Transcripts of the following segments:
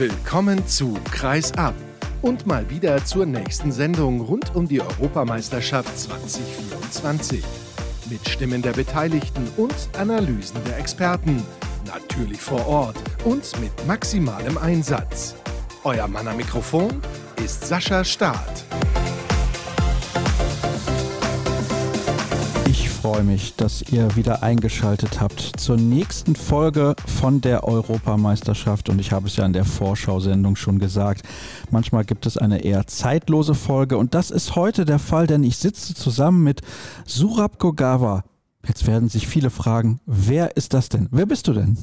Willkommen zu Kreis ab und mal wieder zur nächsten Sendung rund um die Europameisterschaft 2024. Mit Stimmen der Beteiligten und Analysen der Experten. Natürlich vor Ort und mit maximalem Einsatz. Euer Mann am Mikrofon ist Sascha Staat. Freue mich, dass ihr wieder eingeschaltet habt zur nächsten Folge von der Europameisterschaft. Und ich habe es ja in der Vorschau-Sendung schon gesagt. Manchmal gibt es eine eher zeitlose Folge. Und das ist heute der Fall, denn ich sitze zusammen mit Surab Gogawa. Jetzt werden sich viele fragen, wer ist das denn? Wer bist du denn?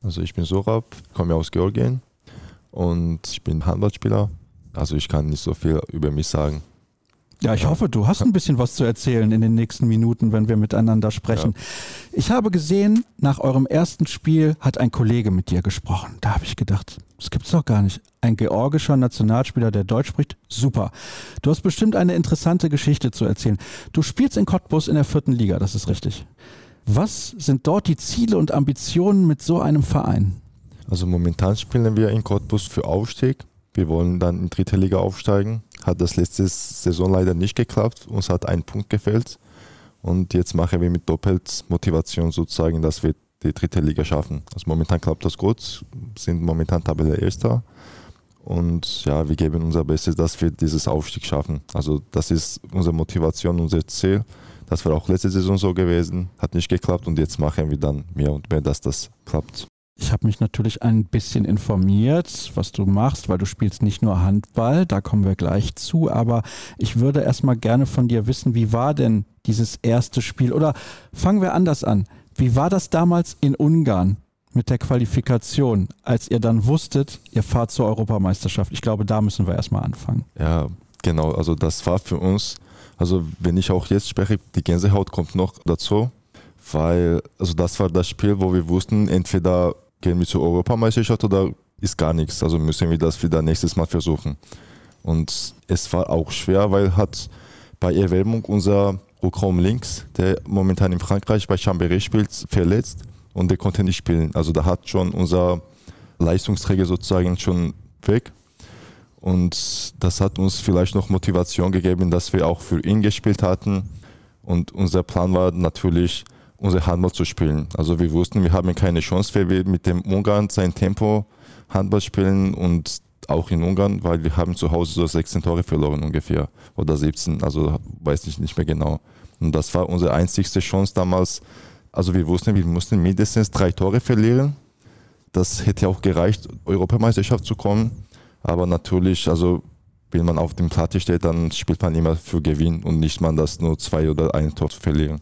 Also ich bin Surab, komme aus Georgien und ich bin Handballspieler. Also ich kann nicht so viel über mich sagen. Ja, ich hoffe, du hast ein bisschen was zu erzählen in den nächsten Minuten, wenn wir miteinander sprechen. Ja. Ich habe gesehen, nach eurem ersten Spiel hat ein Kollege mit dir gesprochen. Da habe ich gedacht, das gibt's doch gar nicht. Ein georgischer Nationalspieler, der Deutsch spricht, super. Du hast bestimmt eine interessante Geschichte zu erzählen. Du spielst in Cottbus in der vierten Liga, das ist richtig. Was sind dort die Ziele und Ambitionen mit so einem Verein? Also momentan spielen wir in Cottbus für Aufstieg. Wir wollen dann in dritte Liga aufsteigen. Hat das letzte Saison leider nicht geklappt. Uns hat ein Punkt gefehlt. Und jetzt machen wir mit doppelt Motivation sozusagen, dass wir die dritte Liga schaffen. Also momentan klappt das gut, sind momentan Tabelle Erster. Und ja, wir geben unser Bestes, dass wir dieses Aufstieg schaffen. Also das ist unsere Motivation, unser Ziel. Das war auch letzte Saison so gewesen, hat nicht geklappt und jetzt machen wir dann mehr und mehr, dass das klappt. Ich habe mich natürlich ein bisschen informiert, was du machst, weil du spielst nicht nur Handball, da kommen wir gleich zu, aber ich würde erstmal gerne von dir wissen, wie war denn dieses erste Spiel? Oder fangen wir anders an. Wie war das damals in Ungarn mit der Qualifikation, als ihr dann wusstet, ihr fahrt zur Europameisterschaft? Ich glaube, da müssen wir erstmal anfangen. Ja, genau. Also das war für uns, also wenn ich auch jetzt spreche, die Gänsehaut kommt noch dazu, weil also das war das Spiel, wo wir wussten, entweder gehen wir zur Europameisterschaft oder ist gar nichts. Also müssen wir das wieder nächstes Mal versuchen. Und es war auch schwer, weil hat bei Erwärmung unser Rückraum links, der momentan in Frankreich bei Chambéry spielt, verletzt und der konnte nicht spielen. Also da hat schon unser Leistungsträger sozusagen schon weg. Und das hat uns vielleicht noch Motivation gegeben, dass wir auch für ihn gespielt hatten. Und unser Plan war natürlich, unser Handball zu spielen. Also wir wussten, wir haben keine Chance, weil wir mit dem Ungarn sein Tempo Handball spielen und auch in Ungarn, weil wir haben zu Hause so 16 Tore verloren ungefähr oder 17, also weiß ich nicht mehr genau. Und das war unsere einzigste Chance damals. Also wir wussten, wir mussten mindestens drei Tore verlieren. Das hätte auch gereicht, Europameisterschaft zu kommen. Aber natürlich, also wenn man auf dem Platte steht, dann spielt man immer für Gewinn und nicht man das nur zwei oder ein Tor zu verlieren.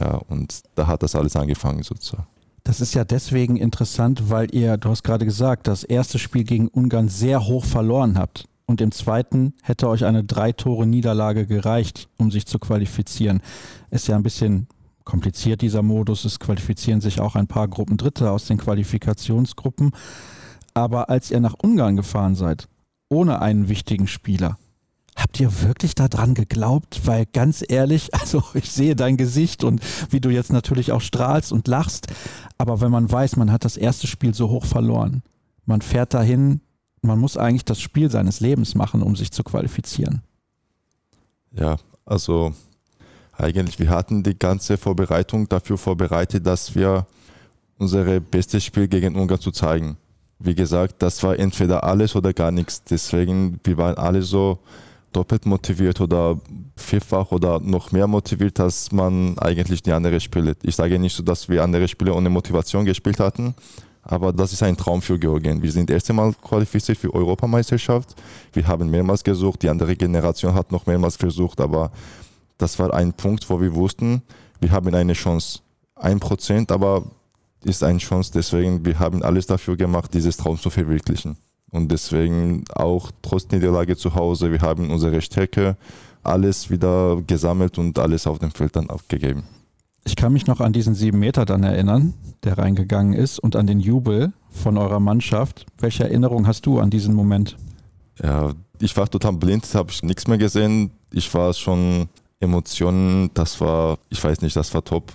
Ja, und da hat das alles angefangen sozusagen. Das ist ja deswegen interessant, weil ihr, du hast gerade gesagt, das erste Spiel gegen Ungarn sehr hoch verloren habt. Und im zweiten hätte euch eine Drei-Tore-Niederlage gereicht, um sich zu qualifizieren. Ist ja ein bisschen kompliziert, dieser Modus. Es qualifizieren sich auch ein paar Gruppen Dritte aus den Qualifikationsgruppen. Aber als ihr nach Ungarn gefahren seid, ohne einen wichtigen Spieler, Habt ihr wirklich daran geglaubt? Weil ganz ehrlich, also ich sehe dein Gesicht und wie du jetzt natürlich auch strahlst und lachst. Aber wenn man weiß, man hat das erste Spiel so hoch verloren, man fährt dahin, man muss eigentlich das Spiel seines Lebens machen, um sich zu qualifizieren. Ja, also eigentlich, wir hatten die ganze Vorbereitung dafür vorbereitet, dass wir unser bestes Spiel gegen Ungarn zu zeigen. Wie gesagt, das war entweder alles oder gar nichts. Deswegen, wir waren alle so doppelt motiviert oder vierfach oder noch mehr motiviert, als man eigentlich die anderen Spiele. Ich sage nicht so, dass wir andere Spiele ohne Motivation gespielt hatten, aber das ist ein Traum für Georgien. Wir sind das erste Mal qualifiziert für Europameisterschaft. Wir haben mehrmals gesucht, die andere Generation hat noch mehrmals versucht, aber das war ein Punkt, wo wir wussten, wir haben eine Chance. Ein Prozent, aber ist eine Chance. Deswegen, wir haben alles dafür gemacht, dieses Traum zu verwirklichen. Und deswegen auch trotz Niederlage zu Hause, wir haben unsere Stärke, alles wieder gesammelt und alles auf dem Feld dann abgegeben. Ich kann mich noch an diesen sieben Meter dann erinnern, der reingegangen ist und an den Jubel von eurer Mannschaft. Welche Erinnerung hast du an diesen Moment? Ja, ich war total blind, habe ich nichts mehr gesehen. Ich war schon Emotionen, das war, ich weiß nicht, das war top,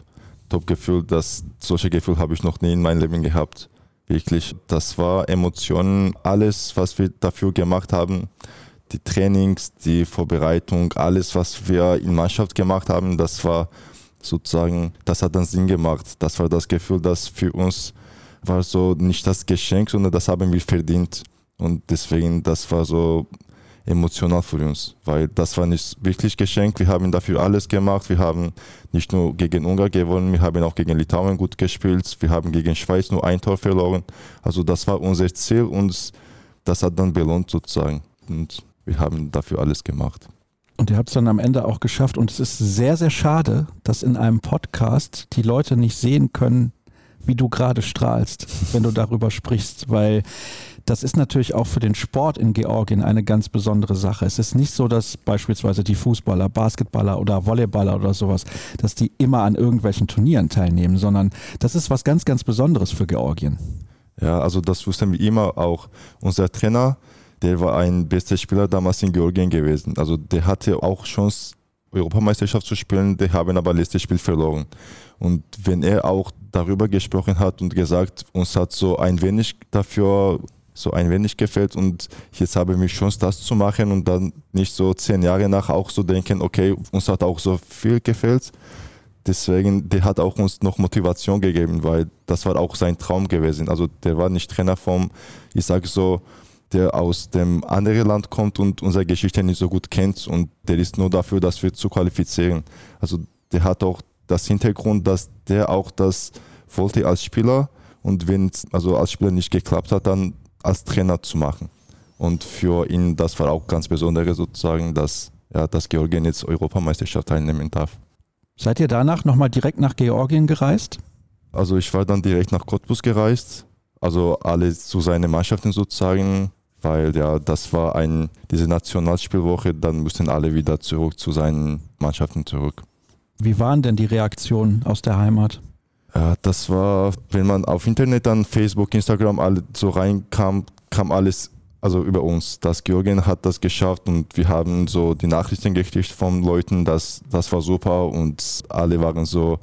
top Gefühl. Das, solche Gefühl habe ich noch nie in meinem Leben gehabt Wirklich, das war Emotionen, alles, was wir dafür gemacht haben, die Trainings, die Vorbereitung, alles, was wir in Mannschaft gemacht haben, das war sozusagen, das hat dann Sinn gemacht. Das war das Gefühl, das für uns war so nicht das Geschenk, sondern das haben wir verdient. Und deswegen, das war so emotional für uns, weil das war nicht wirklich Geschenk. Wir haben dafür alles gemacht. Wir haben nicht nur gegen Ungarn gewonnen, wir haben auch gegen Litauen gut gespielt. Wir haben gegen Schweiz nur ein Tor verloren. Also das war unser Ziel und das hat dann belohnt sozusagen. Und wir haben dafür alles gemacht. Und ihr habt es dann am Ende auch geschafft. Und es ist sehr, sehr schade, dass in einem Podcast die Leute nicht sehen können, wie du gerade strahlst, wenn du darüber sprichst, weil das ist natürlich auch für den Sport in Georgien eine ganz besondere Sache. Es ist nicht so, dass beispielsweise die Fußballer, Basketballer oder Volleyballer oder sowas, dass die immer an irgendwelchen Turnieren teilnehmen, sondern das ist was ganz, ganz Besonderes für Georgien. Ja, also das wussten wir immer auch. Unser Trainer, der war ein bester Spieler damals in Georgien gewesen. Also der hatte auch Chance, Europameisterschaft zu spielen, die haben aber letztes Spiel verloren. Und wenn er auch darüber gesprochen hat und gesagt, uns hat so ein wenig dafür so ein wenig gefällt und jetzt habe ich mich Chance, das zu machen und dann nicht so zehn Jahre nach auch so denken, okay, uns hat auch so viel gefällt. Deswegen, der hat auch uns noch Motivation gegeben, weil das war auch sein Traum gewesen. Also der war nicht Trainer vom, ich sage so, der aus dem anderen Land kommt und unsere Geschichte nicht so gut kennt und der ist nur dafür, dass wir zu qualifizieren. Also der hat auch das Hintergrund, dass der auch das wollte als Spieler und wenn es also als Spieler nicht geklappt hat, dann als Trainer zu machen. Und für ihn, das war auch ganz besonders sozusagen, dass, ja, dass Georgien jetzt Europameisterschaft teilnehmen darf. Seid ihr danach nochmal direkt nach Georgien gereist? Also ich war dann direkt nach Cottbus gereist, also alle zu seinen Mannschaften sozusagen, weil ja, das war ein, diese Nationalspielwoche, dann mussten alle wieder zurück zu seinen Mannschaften zurück. Wie waren denn die Reaktionen aus der Heimat? Ja, das war, wenn man auf Internet dann Facebook, Instagram alle so reinkam, kam alles also über uns. Das Georgien hat das geschafft und wir haben so die Nachrichten gekriegt von Leuten, dass das war super und alle waren so,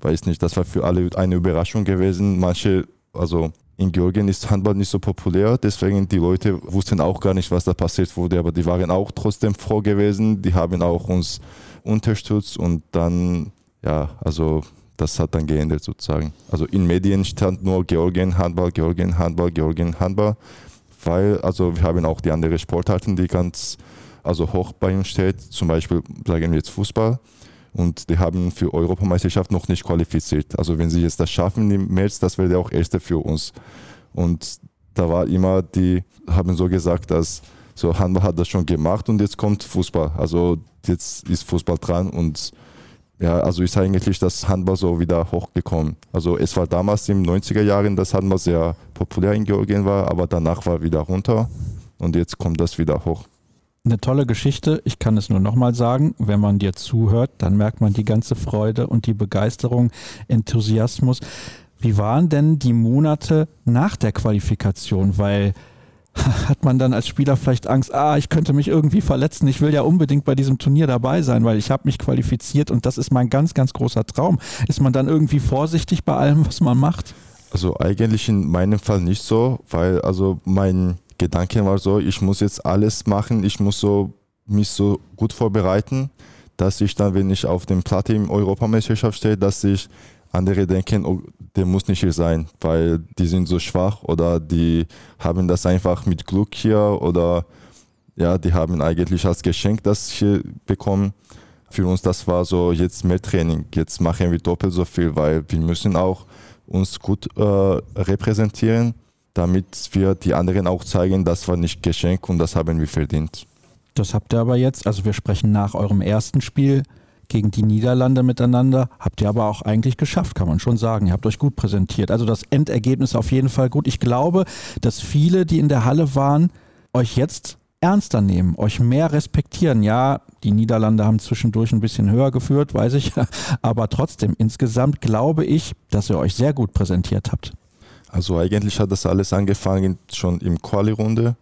weiß nicht, das war für alle eine Überraschung gewesen. Manche, also in Georgien ist Handball nicht so populär, deswegen die Leute wussten auch gar nicht, was da passiert wurde, aber die waren auch trotzdem froh gewesen. Die haben auch uns unterstützt und dann, ja, also das hat dann geändert sozusagen. Also in Medien stand nur Georgien Handball, Georgien Handball, Georgien Handball, weil also wir haben auch die anderen Sportarten, die ganz also hoch bei uns steht, zum Beispiel sagen wir jetzt Fußball und die haben für Europameisterschaft noch nicht qualifiziert. Also wenn sie jetzt das schaffen im März, das wäre auch erste für uns. Und da war immer, die haben so gesagt, dass so Handball hat das schon gemacht und jetzt kommt Fußball. Also jetzt ist Fußball dran und ja, also ist eigentlich das Handball so wieder hochgekommen. Also es war damals in den 90er Jahren, dass Handball sehr populär in Georgien war, aber danach war wieder runter und jetzt kommt das wieder hoch. Eine tolle Geschichte. Ich kann es nur nochmal sagen. Wenn man dir zuhört, dann merkt man die ganze Freude und die Begeisterung, Enthusiasmus. Wie waren denn die Monate nach der Qualifikation? Weil hat man dann als Spieler vielleicht Angst, ah, ich könnte mich irgendwie verletzen, ich will ja unbedingt bei diesem Turnier dabei sein, weil ich habe mich qualifiziert und das ist mein ganz, ganz großer Traum. Ist man dann irgendwie vorsichtig bei allem, was man macht? Also eigentlich in meinem Fall nicht so, weil also mein Gedanke war so, ich muss jetzt alles machen, ich muss so mich so gut vorbereiten, dass ich dann, wenn ich auf dem Platte im Europameisterschaft stehe, dass ich andere denken, oh, der muss nicht hier sein, weil die sind so schwach oder die haben das einfach mit Glück hier oder ja, die haben eigentlich als Geschenk das hier bekommen. Für uns das war so jetzt mehr Training. Jetzt machen wir doppelt so viel, weil wir müssen auch uns gut äh, repräsentieren, damit wir die anderen auch zeigen, das war nicht Geschenk und das haben wir verdient. Das habt ihr aber jetzt, also wir sprechen nach eurem ersten Spiel gegen die Niederlande miteinander. Habt ihr aber auch eigentlich geschafft, kann man schon sagen. Ihr habt euch gut präsentiert. Also das Endergebnis auf jeden Fall gut. Ich glaube, dass viele, die in der Halle waren, euch jetzt ernster nehmen, euch mehr respektieren. Ja, die Niederlande haben zwischendurch ein bisschen höher geführt, weiß ich. Aber trotzdem, insgesamt glaube ich, dass ihr euch sehr gut präsentiert habt. Also eigentlich hat das alles angefangen schon im Quali-Runde.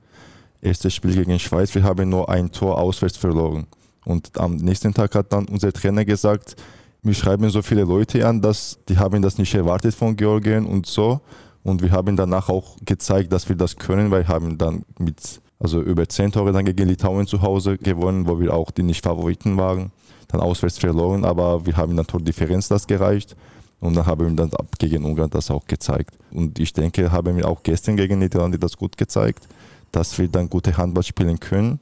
Erstes Spiel gegen Schweiz. Wir haben nur ein Tor auswärts verloren. Und am nächsten Tag hat dann unser Trainer gesagt, wir schreiben so viele Leute an, dass die haben das nicht erwartet von Georgien und so. Und wir haben danach auch gezeigt, dass wir das können, weil wir haben dann mit also über 10 Tore dann gegen Litauen zu Hause gewonnen, wo wir auch die Nicht-Favoriten waren. Dann auswärts verloren, aber wir haben dann Tordifferenz das gereicht. Und dann haben wir dann gegen Ungarn das auch gezeigt. Und ich denke, haben wir auch gestern gegen Niederlande das gut gezeigt, dass wir dann gute Handball spielen können.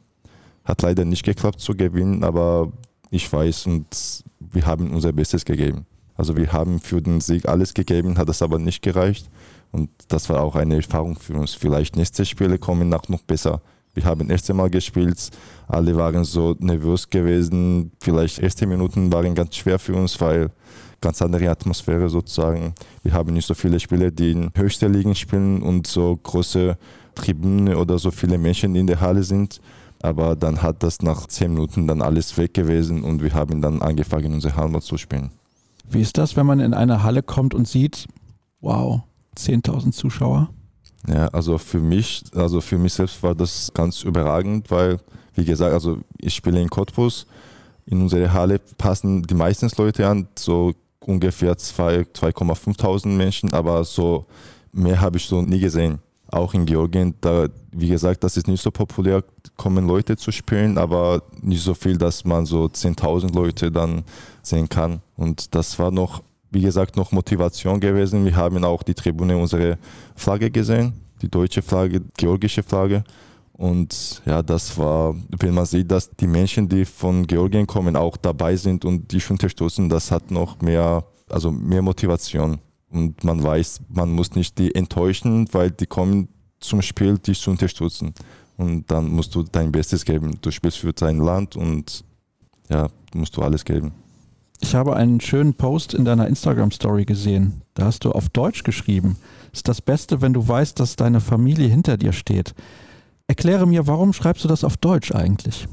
Hat leider nicht geklappt zu gewinnen, aber ich weiß und wir haben unser Bestes gegeben. Also wir haben für den Sieg alles gegeben, hat das aber nicht gereicht. Und das war auch eine Erfahrung für uns. Vielleicht nächste Spiele kommen noch, noch besser. Wir haben das erste Mal gespielt, alle waren so nervös gewesen. Vielleicht erste Minuten waren ganz schwer für uns, weil ganz andere Atmosphäre sozusagen. Wir haben nicht so viele Spieler, die in höchster Ligen spielen und so große Tribüne oder so viele Menschen in der Halle sind. Aber dann hat das nach zehn Minuten dann alles weg gewesen und wir haben dann angefangen, unsere Handball zu spielen. Wie ist das, wenn man in eine Halle kommt und sieht, wow, 10.000 Zuschauer? Ja, also für mich, also für mich selbst war das ganz überragend, weil, wie gesagt, also ich spiele in Cottbus. In unserer Halle passen die meisten Leute an, so ungefähr 2,500 Menschen, aber so mehr habe ich so nie gesehen. Auch in Georgien, da, wie gesagt, das ist nicht so populär, kommen Leute zu spielen, aber nicht so viel, dass man so 10.000 Leute dann sehen kann. Und das war noch, wie gesagt, noch Motivation gewesen. Wir haben auch die Tribüne unsere Flagge gesehen, die deutsche Flagge, georgische Flagge. Und ja, das war, wenn man sieht, dass die Menschen, die von Georgien kommen, auch dabei sind und dich unterstützen, das hat noch mehr, also mehr Motivation. Und man weiß, man muss nicht die enttäuschen, weil die kommen zum Spiel, dich zu unterstützen. Und dann musst du dein Bestes geben. Du spielst für dein Land und ja, musst du alles geben. Ich habe einen schönen Post in deiner Instagram-Story gesehen. Da hast du auf Deutsch geschrieben. Ist das Beste, wenn du weißt, dass deine Familie hinter dir steht. Erkläre mir, warum schreibst du das auf Deutsch eigentlich?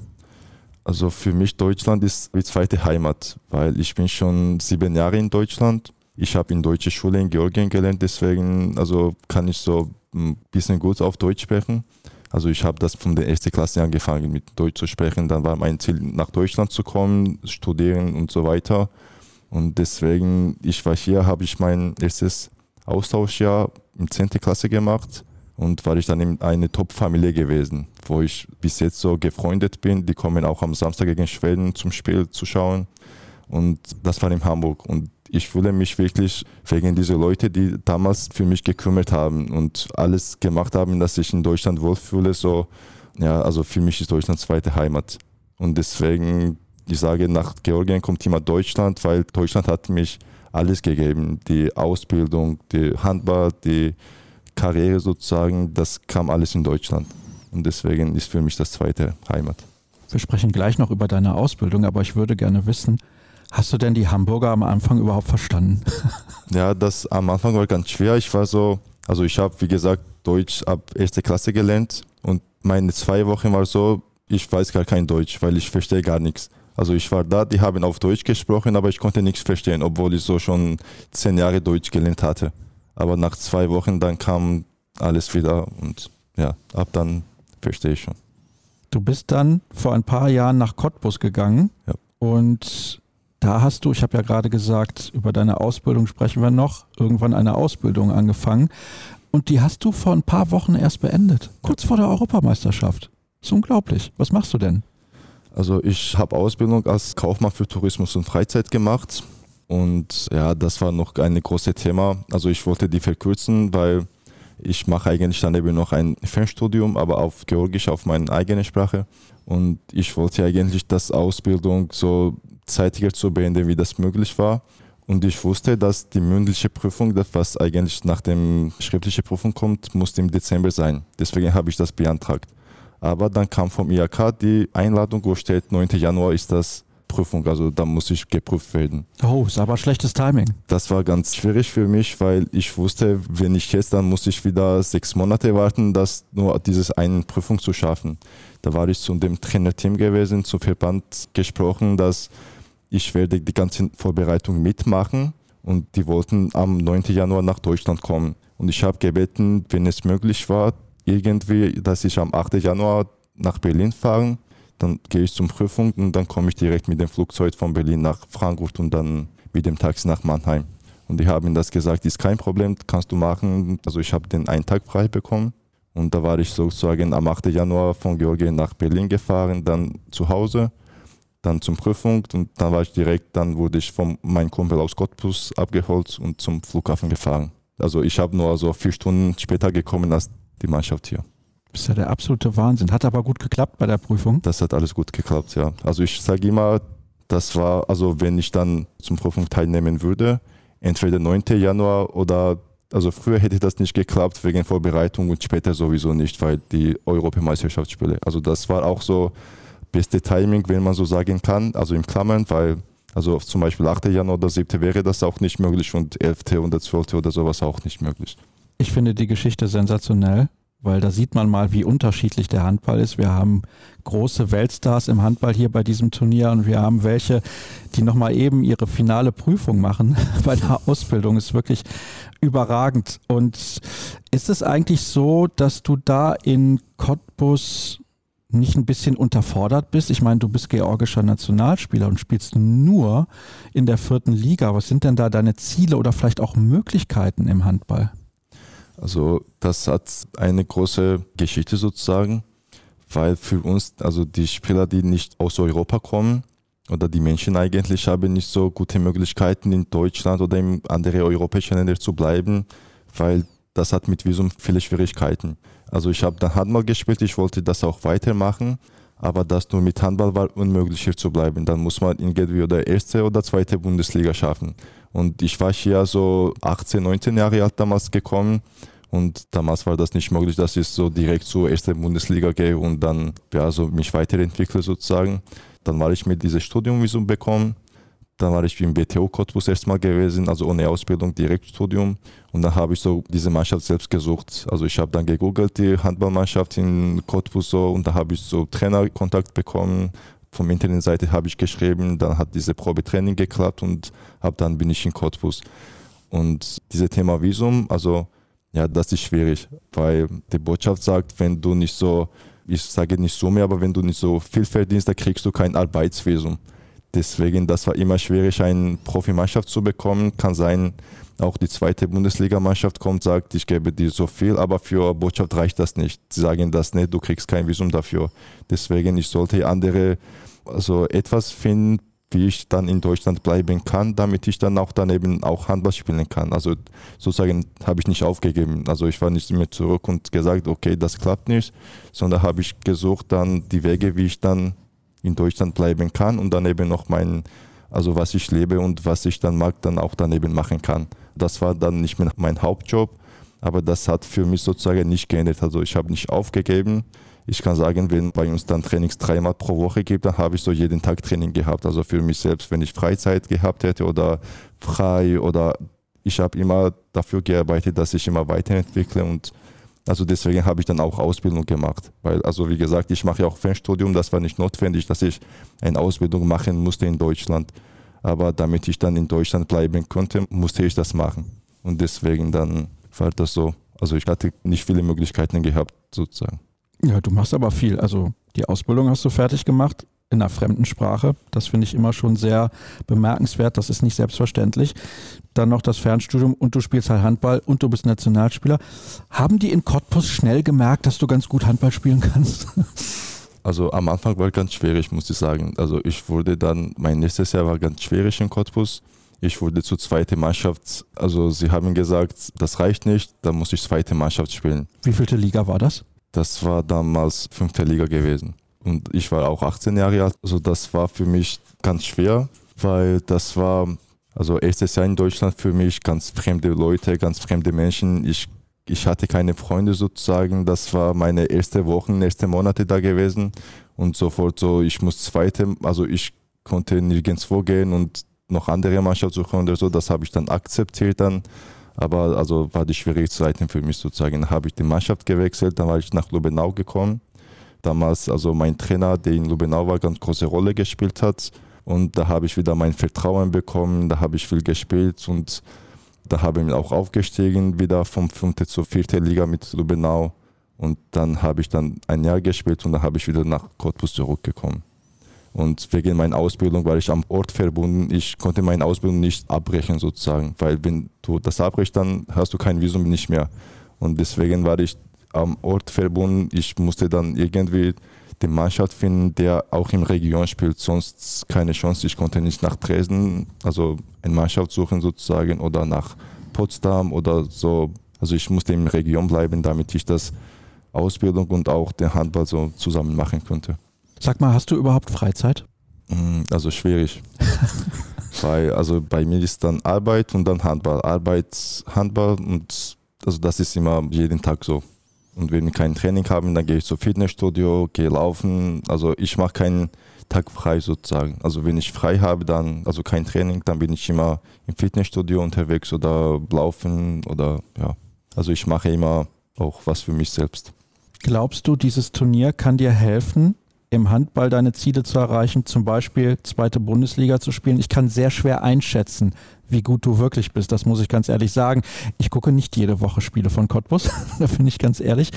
Also für mich Deutschland ist wie zweite Heimat, weil ich bin schon sieben Jahre in Deutschland. Ich habe in deutsche Schule in Georgien gelernt, deswegen also kann ich so ein bisschen gut auf Deutsch sprechen. Also ich habe das von der ersten Klasse angefangen mit Deutsch zu sprechen. Dann war mein Ziel nach Deutschland zu kommen, studieren und so weiter. Und deswegen, ich war hier, habe ich mein erstes Austauschjahr in 10. Klasse gemacht und war ich dann in eine Top-Familie gewesen, wo ich bis jetzt so gefreundet bin. Die kommen auch am Samstag gegen Schweden zum Spiel zu schauen. Und das war in Hamburg. Und ich fühle mich wirklich wegen dieser Leute, die damals für mich gekümmert haben und alles gemacht haben, dass ich in Deutschland wohlfühle. So, ja, also für mich ist Deutschland zweite Heimat. Und deswegen, ich sage, nach Georgien kommt immer Deutschland, weil Deutschland hat mich alles gegeben. Die Ausbildung, die Handball, die Karriere sozusagen, das kam alles in Deutschland. Und deswegen ist für mich das zweite Heimat. Wir sprechen gleich noch über deine Ausbildung, aber ich würde gerne wissen, hast du denn die Hamburger am Anfang überhaupt verstanden? ja, das am Anfang war ganz schwer. Ich war so, also ich habe, wie gesagt, Deutsch ab erste Klasse gelernt und meine zwei Wochen war so, ich weiß gar kein Deutsch, weil ich verstehe gar nichts. Also ich war da, die haben auf Deutsch gesprochen, aber ich konnte nichts verstehen, obwohl ich so schon zehn Jahre Deutsch gelernt hatte. Aber nach zwei Wochen dann kam alles wieder und ja, ab dann verstehe ich schon. Du bist dann vor ein paar Jahren nach Cottbus gegangen ja. und da hast du, ich habe ja gerade gesagt, über deine Ausbildung sprechen wir noch, irgendwann eine Ausbildung angefangen und die hast du vor ein paar Wochen erst beendet, kurz vor der Europameisterschaft. Das ist unglaublich. Was machst du denn? Also ich habe Ausbildung als Kaufmann für Tourismus und Freizeit gemacht und ja, das war noch ein großes Thema. Also ich wollte die verkürzen, weil ich mache eigentlich daneben noch ein Fernstudium, aber auf Georgisch, auf meine eigene Sprache. Und ich wollte eigentlich das Ausbildung so zeitiger zu beenden, wie das möglich war. Und ich wusste, dass die mündliche Prüfung, das was eigentlich nach dem schriftlichen Prüfung kommt, muss im Dezember sein. Deswegen habe ich das beantragt. Aber dann kam vom IHK die Einladung, wo steht, 9. Januar ist das Prüfung, also da muss ich geprüft werden. Oh, ist aber schlechtes Timing. Das war ganz schwierig für mich, weil ich wusste, wenn ich jetzt, dann muss ich wieder sechs Monate warten, das nur dieses eine Prüfung zu schaffen. Da war ich zu dem Trainerteam gewesen, zu Verband gesprochen, dass ich werde die ganze Vorbereitung mitmachen und die wollten am 9. Januar nach Deutschland kommen. Und ich habe gebeten, wenn es möglich war, irgendwie, dass ich am 8. Januar nach Berlin fahre dann gehe ich zum Prüfung und dann komme ich direkt mit dem Flugzeug von Berlin nach Frankfurt und dann mit dem Taxi nach Mannheim. Und die haben das gesagt, ist kein Problem, kannst du machen. Also ich habe den einen Tag frei bekommen. Und da war ich sozusagen am 8. Januar von Georgien nach Berlin gefahren, dann zu Hause, dann zum Prüfung und dann war ich direkt, dann wurde ich von meinem Kumpel aus Cottbus abgeholt und zum Flughafen gefahren. Also ich habe nur so vier Stunden später gekommen als die Mannschaft hier. Das ist ja der absolute Wahnsinn. Hat aber gut geklappt bei der Prüfung? Das hat alles gut geklappt, ja. Also ich sage immer, das war, also wenn ich dann zum Prüfung teilnehmen würde, entweder 9. Januar oder, also früher hätte das nicht geklappt wegen Vorbereitung und später sowieso nicht, weil die Europameisterschaftsspiele. Also das war auch so beste Timing, wenn man so sagen kann, also im Klammern, weil also zum Beispiel 8. Januar oder 7. wäre das auch nicht möglich und 11. oder 12. oder sowas auch nicht möglich. Ich finde die Geschichte sensationell weil da sieht man mal, wie unterschiedlich der Handball ist. Wir haben große Weltstars im Handball hier bei diesem Turnier und wir haben welche, die nochmal eben ihre finale Prüfung machen bei der Ausbildung. Ist wirklich überragend. Und ist es eigentlich so, dass du da in Cottbus nicht ein bisschen unterfordert bist? Ich meine, du bist georgischer Nationalspieler und spielst nur in der vierten Liga. Was sind denn da deine Ziele oder vielleicht auch Möglichkeiten im Handball? Also das hat eine große Geschichte sozusagen, weil für uns, also die Spieler, die nicht aus Europa kommen, oder die Menschen eigentlich haben nicht so gute Möglichkeiten in Deutschland oder in anderen europäischen Ländern zu bleiben, weil das hat mit Visum viele Schwierigkeiten. Also ich habe dann Handball gespielt, ich wollte das auch weitermachen, aber das nur mit Handball war unmöglich hier zu bleiben. Dann muss man irgendwie oder erste oder zweite Bundesliga schaffen. Und ich war hier so 18, 19 Jahre alt damals gekommen und damals war das nicht möglich, dass ich so direkt zur ersten Bundesliga gehe und dann ja, so mich weiterentwickle sozusagen. Dann war ich mit diesem Studiumvisum bekommen. Dann war ich im BTO Cottbus erstmal gewesen, also ohne Ausbildung, Direktstudium. Und dann habe ich so diese Mannschaft selbst gesucht. Also ich habe dann gegoogelt, die Handballmannschaft in Cottbus so, und da habe ich so Trainerkontakt bekommen. Vom Internetseite habe ich geschrieben, dann hat diese Probetraining geklappt und ab dann bin ich in Cottbus. Und dieses Thema Visum, also ja, das ist schwierig, weil die Botschaft sagt, wenn du nicht so, ich sage nicht so aber wenn du nicht so viel verdienst, dann kriegst du kein Arbeitsvisum. Deswegen, das war immer schwierig, eine Profimannschaft zu bekommen. Kann sein, auch die zweite Bundesligamannschaft kommt, sagt, ich gebe dir so viel, aber für Botschaft reicht das nicht. Sie sagen das nicht, du kriegst kein Visum dafür. Deswegen, ich sollte andere, also etwas finden, wie ich dann in Deutschland bleiben kann, damit ich dann auch daneben auch Handball spielen kann. Also sozusagen habe ich nicht aufgegeben. Also ich war nicht mehr zurück und gesagt, okay, das klappt nicht, sondern habe ich gesucht dann die Wege, wie ich dann in Deutschland bleiben kann und daneben noch mein, also was ich lebe und was ich dann mag, dann auch daneben machen kann. Das war dann nicht mehr mein Hauptjob, aber das hat für mich sozusagen nicht geändert. Also ich habe nicht aufgegeben ich kann sagen, wenn bei uns dann Trainings dreimal pro Woche gibt, dann habe ich so jeden Tag Training gehabt. Also für mich selbst, wenn ich Freizeit gehabt hätte oder frei oder ich habe immer dafür gearbeitet, dass ich immer weiterentwickle und also deswegen habe ich dann auch Ausbildung gemacht. Weil, also wie gesagt, ich mache ja auch Fernstudium, das war nicht notwendig, dass ich eine Ausbildung machen musste in Deutschland. Aber damit ich dann in Deutschland bleiben konnte, musste ich das machen. Und deswegen dann war das so. Also ich hatte nicht viele Möglichkeiten gehabt, sozusagen. Ja, du machst aber viel. Also die Ausbildung hast du fertig gemacht in einer fremden Sprache. Das finde ich immer schon sehr bemerkenswert. Das ist nicht selbstverständlich. Dann noch das Fernstudium und du spielst halt Handball und du bist Nationalspieler. Haben die in Cottbus schnell gemerkt, dass du ganz gut Handball spielen kannst? Also am Anfang war ganz schwierig, muss ich sagen. Also ich wurde dann, mein nächstes Jahr war ganz schwierig in Cottbus. Ich wurde zur zweiten Mannschaft, also sie haben gesagt, das reicht nicht, da muss ich zweite Mannschaft spielen. Wie vielte Liga war das? Das war damals fünfte Liga gewesen. Und ich war auch 18 Jahre alt. Also das war für mich ganz schwer, weil das war, also erstes Jahr in Deutschland für mich, ganz fremde Leute, ganz fremde Menschen. Ich, ich hatte keine Freunde sozusagen. Das war meine erste Wochen, erste Monate da gewesen. Und sofort so, ich muss zweite, also ich konnte nirgends vorgehen und noch andere Mannschaft suchen oder so. Das habe ich dann akzeptiert dann. Aber also war die schwierige Zeit für mich sozusagen. Dann habe ich die Mannschaft gewechselt, dann war ich nach Lubenau gekommen. Damals, also mein Trainer, der in Lubenau war, ganz große Rolle gespielt hat. Und da habe ich wieder mein Vertrauen bekommen, da habe ich viel gespielt und da habe ich auch aufgestiegen, wieder vom 5. zur 4. Liga mit Lubenau. Und dann habe ich dann ein Jahr gespielt und dann habe ich wieder nach Cottbus zurückgekommen. Und wegen meiner Ausbildung war ich am Ort verbunden. Ich konnte meine Ausbildung nicht abbrechen sozusagen, weil wenn du das abbrichst, dann hast du kein Visum nicht mehr. Und deswegen war ich am Ort verbunden. Ich musste dann irgendwie die Mannschaft finden, der auch im Region spielt, sonst keine Chance. Ich konnte nicht nach Dresden, also eine Mannschaft suchen sozusagen oder nach Potsdam oder so. Also ich musste in der Region bleiben, damit ich das Ausbildung und auch den Handball so zusammen machen konnte. Sag mal, hast du überhaupt Freizeit? Mm, also schwierig. Weil also bei mir ist dann Arbeit und dann Handball. Arbeit, Handball und also das ist immer jeden Tag so. Und wenn wir kein Training haben, dann gehe ich zum Fitnessstudio, gehe laufen. Also ich mache keinen Tag frei sozusagen. Also wenn ich frei habe, dann, also kein Training, dann bin ich immer im Fitnessstudio unterwegs oder laufen oder ja. Also ich mache immer auch was für mich selbst. Glaubst du, dieses Turnier kann dir helfen, im Handball deine Ziele zu erreichen, zum Beispiel zweite Bundesliga zu spielen? Ich kann sehr schwer einschätzen, wie gut du wirklich bist. Das muss ich ganz ehrlich sagen. Ich gucke nicht jede Woche Spiele von Cottbus, da finde ich ganz ehrlich.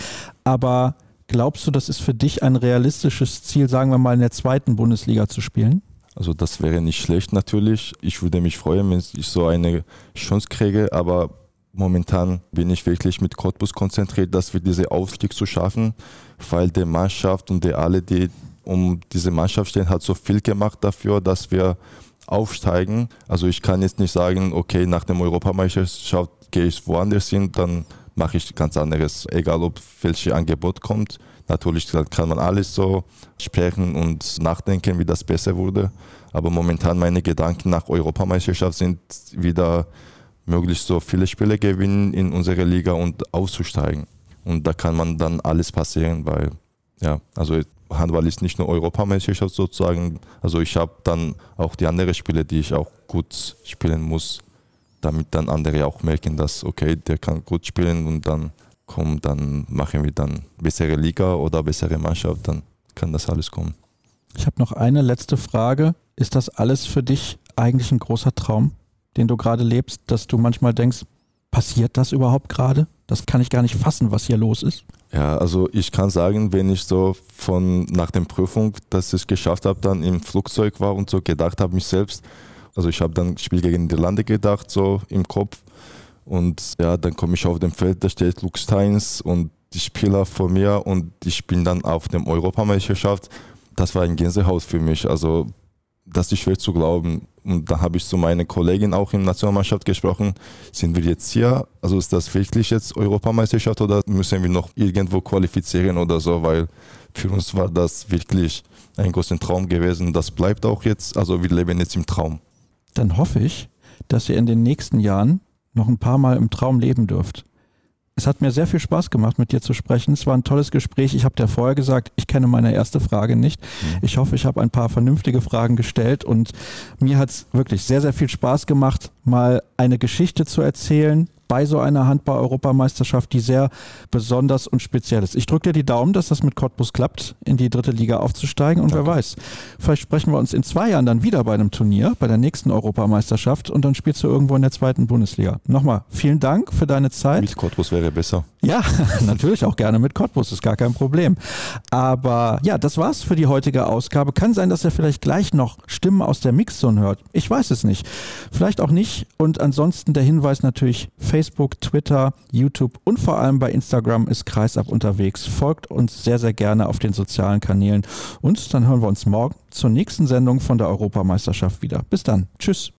Aber glaubst du, das ist für dich ein realistisches Ziel, sagen wir mal in der zweiten Bundesliga zu spielen? Also das wäre nicht schlecht natürlich. Ich würde mich freuen, wenn ich so eine Chance kriege, aber momentan bin ich wirklich mit Cottbus konzentriert, dass wir diese Aufstieg zu schaffen, weil die Mannschaft und die alle, die um diese Mannschaft stehen, hat so viel gemacht dafür, dass wir aufsteigen. Also ich kann jetzt nicht sagen, okay, nach der Europameisterschaft gehe ich woanders hin, dann mache ich ganz anderes, egal ob welches Angebot kommt. Natürlich kann man alles so sprechen und nachdenken, wie das besser wurde. Aber momentan meine Gedanken nach Europameisterschaft sind wieder möglichst so viele Spiele gewinnen in unserer Liga und auszusteigen. Und da kann man dann alles passieren, weil ja, also Handball ist nicht nur Europameisterschaft sozusagen. Also ich habe dann auch die anderen Spiele, die ich auch gut spielen muss, damit dann andere auch merken, dass okay, der kann gut spielen und dann kommen, dann machen wir dann bessere Liga oder bessere Mannschaft, dann kann das alles kommen. Ich habe noch eine letzte Frage. Ist das alles für dich eigentlich ein großer Traum, den du gerade lebst, dass du manchmal denkst, passiert das überhaupt gerade? Das kann ich gar nicht fassen, was hier los ist. Ja, also ich kann sagen, wenn ich so von nach der Prüfung, dass ich geschafft habe, dann im Flugzeug war und so gedacht habe, mich selbst. Also ich habe dann Spiel gegen Niederlande gedacht, so im Kopf. Und ja, dann komme ich auf dem Feld, da steht Luke Steins und die Spieler vor mir und ich bin dann auf dem Europameisterschaft. Das war ein Gänsehaut für mich. Also das ist schwer zu glauben. Und da habe ich zu meiner Kollegin auch in der Nationalmannschaft gesprochen. Sind wir jetzt hier? Also ist das wirklich jetzt Europameisterschaft oder müssen wir noch irgendwo qualifizieren oder so? Weil für uns war das wirklich ein großer Traum gewesen. Das bleibt auch jetzt. Also wir leben jetzt im Traum. Dann hoffe ich, dass ihr in den nächsten Jahren noch ein paar Mal im Traum leben dürft. Es hat mir sehr viel Spaß gemacht, mit dir zu sprechen. Es war ein tolles Gespräch. Ich habe dir vorher gesagt, ich kenne meine erste Frage nicht. Mhm. Ich hoffe, ich habe ein paar vernünftige Fragen gestellt und mir hat es wirklich sehr, sehr viel Spaß gemacht, mal eine Geschichte zu erzählen, bei so einer Handball-Europameisterschaft, die sehr besonders und speziell ist. Ich drücke dir die Daumen, dass das mit Cottbus klappt, in die dritte Liga aufzusteigen. Und Danke. wer weiß, vielleicht sprechen wir uns in zwei Jahren dann wieder bei einem Turnier, bei der nächsten Europameisterschaft und dann spielst du irgendwo in der zweiten Bundesliga. Nochmal, vielen Dank für deine Zeit. Mit Cottbus wäre besser. Ja, natürlich auch gerne mit Cottbus, ist gar kein Problem. Aber ja, das war's für die heutige Ausgabe. Kann sein, dass ihr vielleicht gleich noch Stimmen aus der Mixzone hört. Ich weiß es nicht. Vielleicht auch nicht. Und ansonsten der Hinweis natürlich, Facebook, Twitter, YouTube und vor allem bei Instagram ist Kreisab unterwegs. Folgt uns sehr, sehr gerne auf den sozialen Kanälen. Und dann hören wir uns morgen zur nächsten Sendung von der Europameisterschaft wieder. Bis dann. Tschüss.